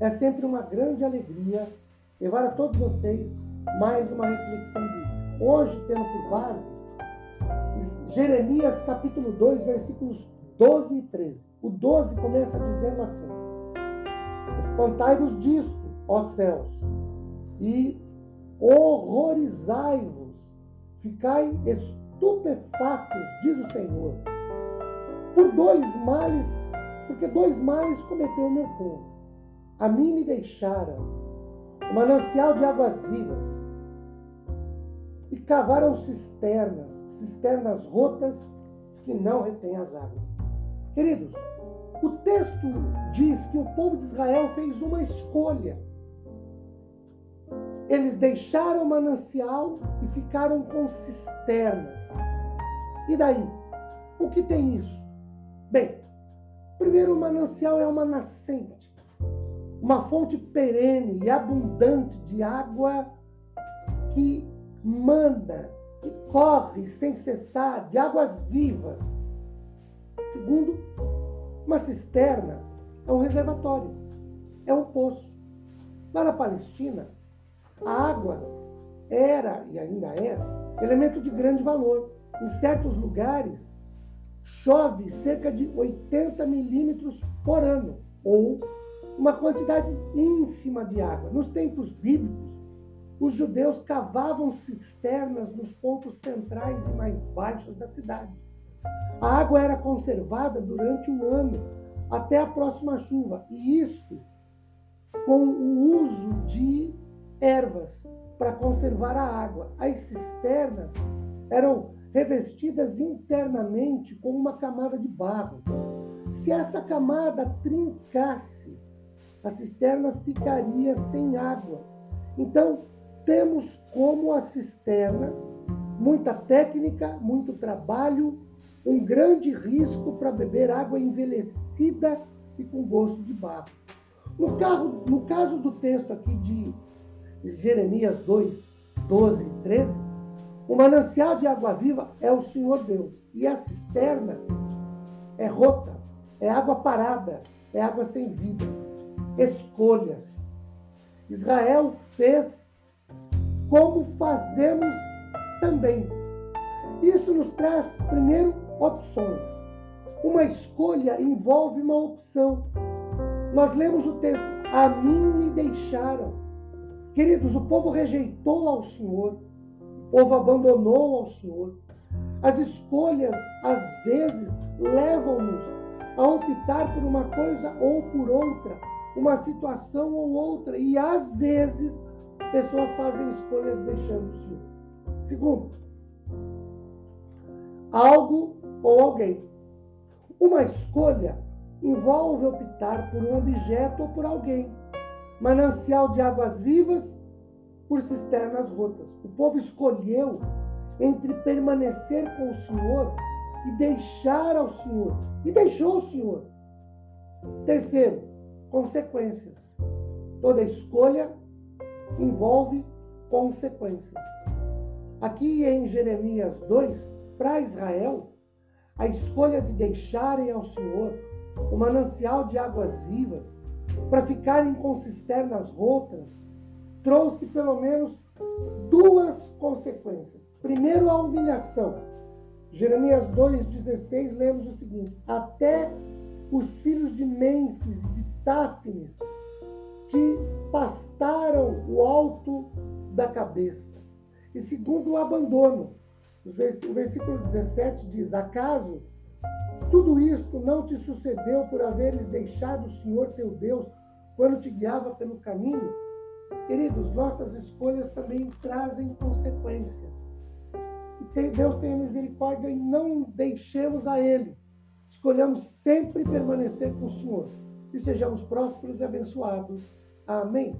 É sempre uma grande alegria levar a todos vocês mais uma reflexão bíblica. Hoje, tendo por base Jeremias capítulo 2, versículos 12 e 13. O 12 começa dizendo assim: Espantai-vos disto, ó céus, e horrorizai-vos, ficai estupefatos, diz o Senhor, por dois males, porque dois males cometeu o meu povo a mim me deixaram o manancial de águas vivas e cavaram cisternas, cisternas rotas que não retêm as águas. Queridos, o texto diz que o povo de Israel fez uma escolha. Eles deixaram o manancial e ficaram com cisternas. E daí? O que tem isso? Bem, primeiro o manancial é uma nascente uma fonte perene e abundante de água que manda, que corre sem cessar, de águas vivas. Segundo, uma cisterna é um reservatório, é um poço. Lá na Palestina, a água era e ainda é elemento de grande valor. Em certos lugares, chove cerca de 80 milímetros por ano, ou uma quantidade ínfima de água. Nos tempos bíblicos, os judeus cavavam cisternas nos pontos centrais e mais baixos da cidade. A água era conservada durante um ano, até a próxima chuva, e isto com o uso de ervas para conservar a água. As cisternas eram revestidas internamente com uma camada de barro. Se essa camada trincasse, a cisterna ficaria sem água. Então, temos como a cisterna muita técnica, muito trabalho, um grande risco para beber água envelhecida e com gosto de barro. No, carro, no caso do texto aqui de Jeremias 2, 12 e 13, o manancial de água viva é o Senhor Deus e a cisterna é rota, é água parada, é água sem vida escolhas. Israel fez como fazemos também. Isso nos traz, primeiro, opções. Uma escolha envolve uma opção. Nós lemos o texto: A mim me deixaram. Queridos, o povo rejeitou ao Senhor, o povo abandonou ao Senhor. As escolhas, às vezes, levam-nos a optar por uma coisa ou por outra, uma situação ou outra. E às vezes, pessoas fazem escolhas deixando o Senhor. Segundo, algo ou alguém. Uma escolha envolve optar por um objeto ou por alguém. Manancial de águas vivas por cisternas rotas. O povo escolheu entre permanecer com o Senhor e deixar ao Senhor. E deixou o Senhor. Terceiro, consequências. Toda escolha envolve consequências. Aqui em Jeremias 2, para Israel, a escolha de deixarem ao Senhor o manancial de águas vivas para ficarem com cisternas rotas trouxe pelo menos duas consequências. Primeiro, a humilhação. Jeremias 2,16 lemos o seguinte: Até os filhos de Mênfis e de Táfnis te pastaram o alto da cabeça. E segundo o abandono, o versículo 17 diz: Acaso tudo isto não te sucedeu por haveres deixado o Senhor teu Deus quando te guiava pelo caminho? Queridos, nossas escolhas também trazem consequências. E Deus tenha misericórdia e não deixemos a Ele. Escolhamos sempre permanecer com o Senhor e sejamos prósperos e abençoados. Amém.